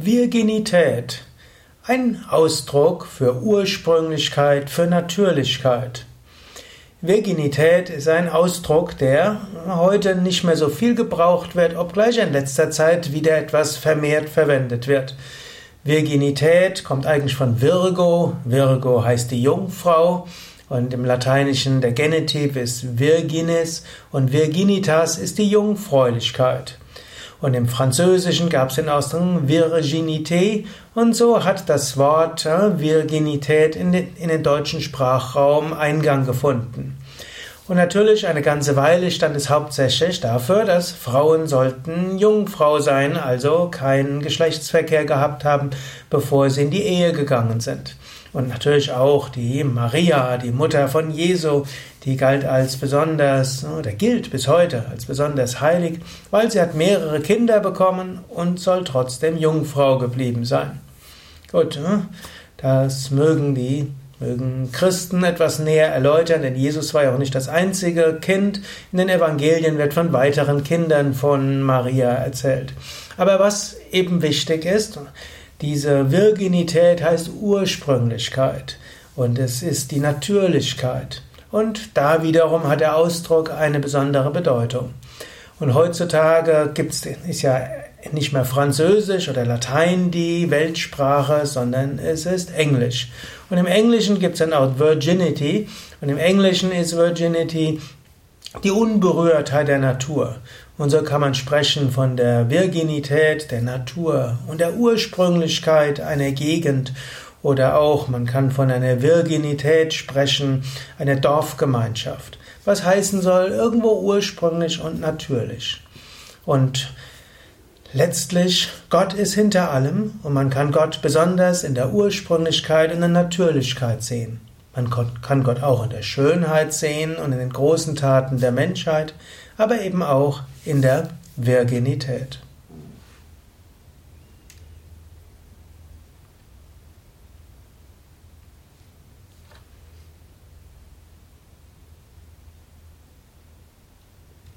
Virginität. Ein Ausdruck für Ursprünglichkeit, für Natürlichkeit. Virginität ist ein Ausdruck, der heute nicht mehr so viel gebraucht wird, obgleich in letzter Zeit wieder etwas vermehrt verwendet wird. Virginität kommt eigentlich von Virgo. Virgo heißt die Jungfrau. Und im Lateinischen der Genitiv ist Virginis und Virginitas ist die Jungfräulichkeit. Und im Französischen gab es den Ausdruck Virginité und so hat das Wort äh, Virginität in den, in den deutschen Sprachraum Eingang gefunden. Und natürlich eine ganze Weile stand es hauptsächlich dafür, dass Frauen sollten Jungfrau sein, also keinen Geschlechtsverkehr gehabt haben, bevor sie in die Ehe gegangen sind. Und natürlich auch die Maria, die Mutter von Jesu, die galt als besonders, oder gilt bis heute als besonders heilig, weil sie hat mehrere Kinder bekommen und soll trotzdem Jungfrau geblieben sein. Gut, das mögen die mögen Christen etwas näher erläutern, denn Jesus war ja auch nicht das einzige Kind. In den Evangelien wird von weiteren Kindern von Maria erzählt. Aber was eben wichtig ist, diese Virginität heißt Ursprünglichkeit und es ist die Natürlichkeit. Und da wiederum hat der Ausdruck eine besondere Bedeutung. Und heutzutage gibt's, ist ja nicht mehr Französisch oder Latein die Weltsprache, sondern es ist Englisch. Und im Englischen gibt es dann auch Virginity. Und im Englischen ist Virginity die Unberührtheit der Natur. Und so kann man sprechen von der Virginität der Natur und der Ursprünglichkeit einer Gegend. Oder auch, man kann von einer Virginität sprechen, einer Dorfgemeinschaft. Was heißen soll, irgendwo ursprünglich und natürlich. Und letztlich, Gott ist hinter allem und man kann Gott besonders in der Ursprünglichkeit und der Natürlichkeit sehen. Man kann Gott auch in der Schönheit sehen und in den großen Taten der Menschheit, aber eben auch in der Virginität.